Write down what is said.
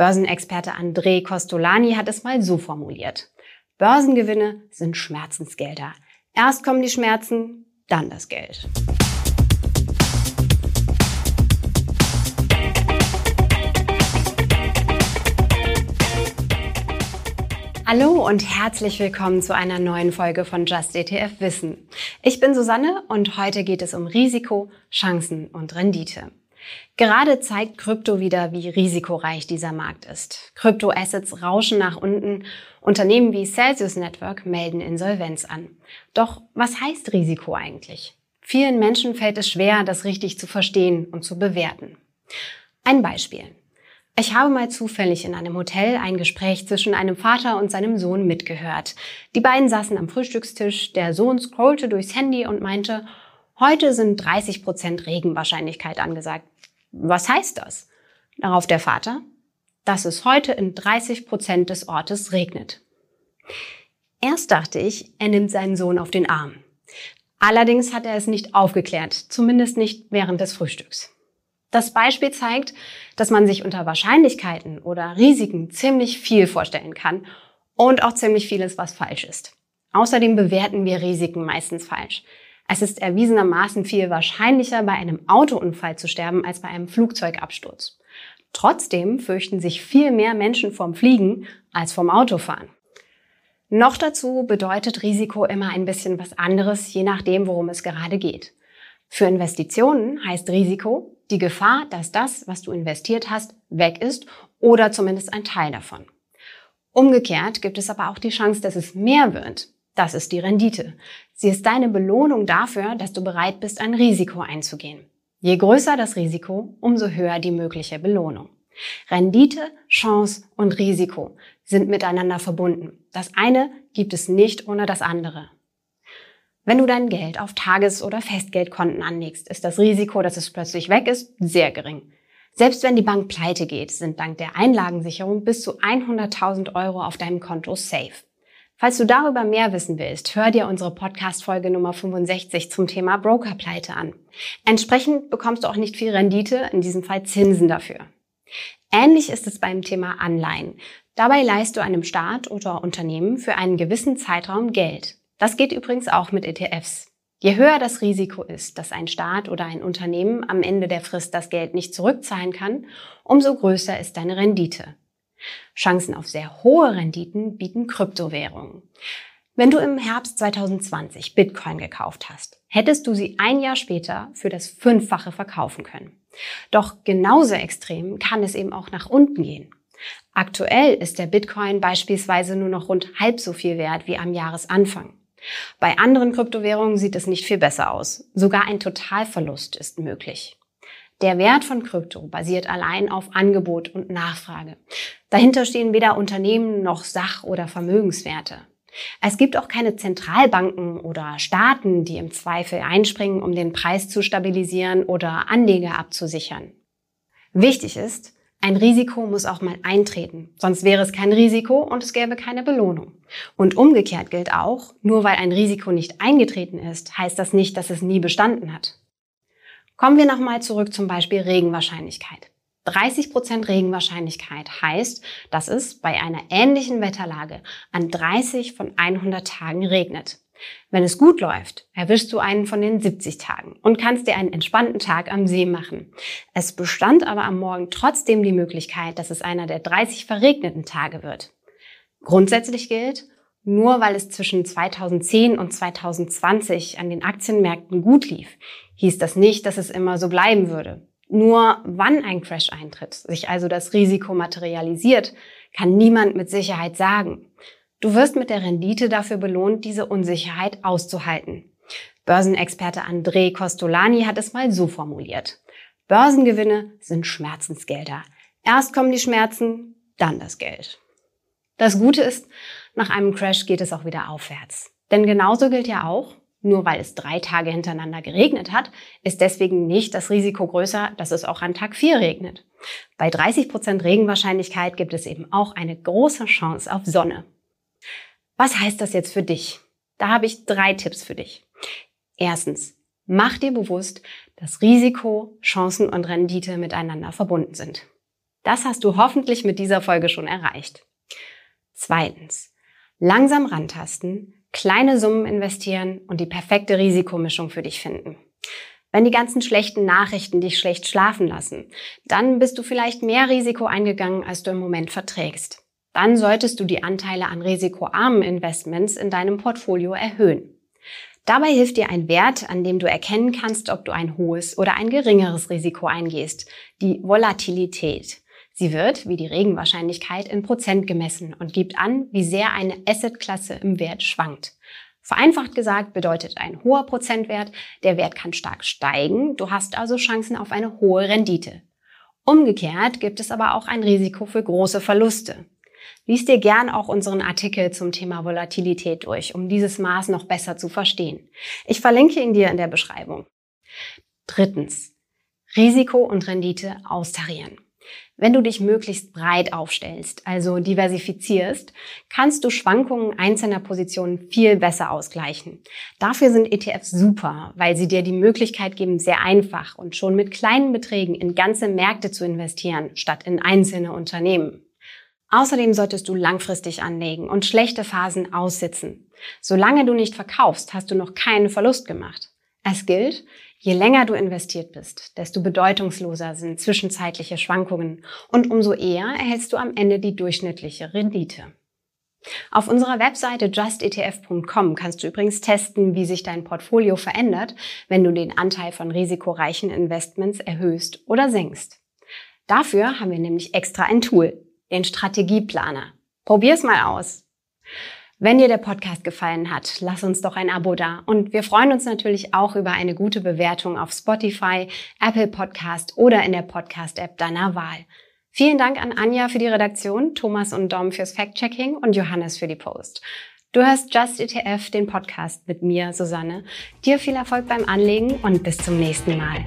Börsenexperte André Costolani hat es mal so formuliert. Börsengewinne sind Schmerzensgelder. Erst kommen die Schmerzen, dann das Geld. Hallo und herzlich willkommen zu einer neuen Folge von Just ETF Wissen. Ich bin Susanne und heute geht es um Risiko, Chancen und Rendite. Gerade zeigt Krypto wieder, wie risikoreich dieser Markt ist. Kryptoassets rauschen nach unten. Unternehmen wie Celsius Network melden Insolvenz an. Doch was heißt Risiko eigentlich? Vielen Menschen fällt es schwer, das richtig zu verstehen und zu bewerten. Ein Beispiel. Ich habe mal zufällig in einem Hotel ein Gespräch zwischen einem Vater und seinem Sohn mitgehört. Die beiden saßen am Frühstückstisch, der Sohn scrollte durchs Handy und meinte, heute sind 30 Prozent Regenwahrscheinlichkeit angesagt. Was heißt das? Darauf der Vater, dass es heute in 30 Prozent des Ortes regnet. Erst dachte ich, er nimmt seinen Sohn auf den Arm. Allerdings hat er es nicht aufgeklärt, zumindest nicht während des Frühstücks. Das Beispiel zeigt, dass man sich unter Wahrscheinlichkeiten oder Risiken ziemlich viel vorstellen kann und auch ziemlich vieles, was falsch ist. Außerdem bewerten wir Risiken meistens falsch. Es ist erwiesenermaßen viel wahrscheinlicher, bei einem Autounfall zu sterben, als bei einem Flugzeugabsturz. Trotzdem fürchten sich viel mehr Menschen vom Fliegen als vom Autofahren. Noch dazu bedeutet Risiko immer ein bisschen was anderes, je nachdem, worum es gerade geht. Für Investitionen heißt Risiko die Gefahr, dass das, was du investiert hast, weg ist oder zumindest ein Teil davon. Umgekehrt gibt es aber auch die Chance, dass es mehr wird. Das ist die Rendite. Sie ist deine Belohnung dafür, dass du bereit bist, ein Risiko einzugehen. Je größer das Risiko, umso höher die mögliche Belohnung. Rendite, Chance und Risiko sind miteinander verbunden. Das eine gibt es nicht ohne das andere. Wenn du dein Geld auf Tages- oder Festgeldkonten anlegst, ist das Risiko, dass es plötzlich weg ist, sehr gering. Selbst wenn die Bank pleite geht, sind dank der Einlagensicherung bis zu 100.000 Euro auf deinem Konto safe. Falls du darüber mehr wissen willst, hör dir unsere Podcast-Folge Nummer 65 zum Thema Brokerpleite an. Entsprechend bekommst du auch nicht viel Rendite, in diesem Fall Zinsen dafür. Ähnlich ist es beim Thema Anleihen. Dabei leihst du einem Staat oder Unternehmen für einen gewissen Zeitraum Geld. Das geht übrigens auch mit ETFs. Je höher das Risiko ist, dass ein Staat oder ein Unternehmen am Ende der Frist das Geld nicht zurückzahlen kann, umso größer ist deine Rendite. Chancen auf sehr hohe Renditen bieten Kryptowährungen. Wenn du im Herbst 2020 Bitcoin gekauft hast, hättest du sie ein Jahr später für das Fünffache verkaufen können. Doch genauso extrem kann es eben auch nach unten gehen. Aktuell ist der Bitcoin beispielsweise nur noch rund halb so viel wert wie am Jahresanfang. Bei anderen Kryptowährungen sieht es nicht viel besser aus. Sogar ein Totalverlust ist möglich. Der Wert von Krypto basiert allein auf Angebot und Nachfrage. Dahinter stehen weder Unternehmen noch Sach- oder Vermögenswerte. Es gibt auch keine Zentralbanken oder Staaten, die im Zweifel einspringen, um den Preis zu stabilisieren oder Anleger abzusichern. Wichtig ist, ein Risiko muss auch mal eintreten, sonst wäre es kein Risiko und es gäbe keine Belohnung. Und umgekehrt gilt auch, nur weil ein Risiko nicht eingetreten ist, heißt das nicht, dass es nie bestanden hat. Kommen wir nochmal zurück zum Beispiel Regenwahrscheinlichkeit. 30% Regenwahrscheinlichkeit heißt, dass es bei einer ähnlichen Wetterlage an 30 von 100 Tagen regnet. Wenn es gut läuft, erwischst du einen von den 70 Tagen und kannst dir einen entspannten Tag am See machen. Es bestand aber am Morgen trotzdem die Möglichkeit, dass es einer der 30 verregneten Tage wird. Grundsätzlich gilt, nur weil es zwischen 2010 und 2020 an den Aktienmärkten gut lief, hieß das nicht, dass es immer so bleiben würde. Nur wann ein Crash eintritt, sich also das Risiko materialisiert, kann niemand mit Sicherheit sagen. Du wirst mit der Rendite dafür belohnt, diese Unsicherheit auszuhalten. Börsenexperte André Costolani hat es mal so formuliert. Börsengewinne sind Schmerzensgelder. Erst kommen die Schmerzen, dann das Geld. Das Gute ist, nach einem Crash geht es auch wieder aufwärts. Denn genauso gilt ja auch, nur weil es drei Tage hintereinander geregnet hat, ist deswegen nicht das Risiko größer, dass es auch an Tag 4 regnet. Bei 30 Prozent Regenwahrscheinlichkeit gibt es eben auch eine große Chance auf Sonne. Was heißt das jetzt für dich? Da habe ich drei Tipps für dich. Erstens, mach dir bewusst, dass Risiko, Chancen und Rendite miteinander verbunden sind. Das hast du hoffentlich mit dieser Folge schon erreicht. Zweitens. Langsam rantasten, kleine Summen investieren und die perfekte Risikomischung für dich finden. Wenn die ganzen schlechten Nachrichten dich schlecht schlafen lassen, dann bist du vielleicht mehr Risiko eingegangen, als du im Moment verträgst. Dann solltest du die Anteile an risikoarmen Investments in deinem Portfolio erhöhen. Dabei hilft dir ein Wert, an dem du erkennen kannst, ob du ein hohes oder ein geringeres Risiko eingehst, die Volatilität. Sie wird, wie die Regenwahrscheinlichkeit, in Prozent gemessen und gibt an, wie sehr eine Assetklasse im Wert schwankt. Vereinfacht gesagt bedeutet ein hoher Prozentwert, der Wert kann stark steigen, du hast also Chancen auf eine hohe Rendite. Umgekehrt gibt es aber auch ein Risiko für große Verluste. Lies dir gern auch unseren Artikel zum Thema Volatilität durch, um dieses Maß noch besser zu verstehen. Ich verlinke ihn dir in der Beschreibung. Drittens. Risiko und Rendite austarieren. Wenn du dich möglichst breit aufstellst, also diversifizierst, kannst du Schwankungen einzelner Positionen viel besser ausgleichen. Dafür sind ETFs super, weil sie dir die Möglichkeit geben, sehr einfach und schon mit kleinen Beträgen in ganze Märkte zu investieren, statt in einzelne Unternehmen. Außerdem solltest du langfristig anlegen und schlechte Phasen aussitzen. Solange du nicht verkaufst, hast du noch keinen Verlust gemacht. Es gilt, je länger du investiert bist, desto bedeutungsloser sind zwischenzeitliche Schwankungen und umso eher erhältst du am Ende die durchschnittliche Rendite. Auf unserer Webseite justetf.com kannst du übrigens testen, wie sich dein Portfolio verändert, wenn du den Anteil von risikoreichen Investments erhöhst oder senkst. Dafür haben wir nämlich extra ein Tool, den Strategieplaner. Probier's mal aus. Wenn dir der Podcast gefallen hat, lass uns doch ein Abo da. Und wir freuen uns natürlich auch über eine gute Bewertung auf Spotify, Apple Podcast oder in der Podcast-App deiner Wahl. Vielen Dank an Anja für die Redaktion, Thomas und Dom fürs Fact-Checking und Johannes für die Post. Du hörst Just ETF, den Podcast mit mir, Susanne. Dir viel Erfolg beim Anlegen und bis zum nächsten Mal.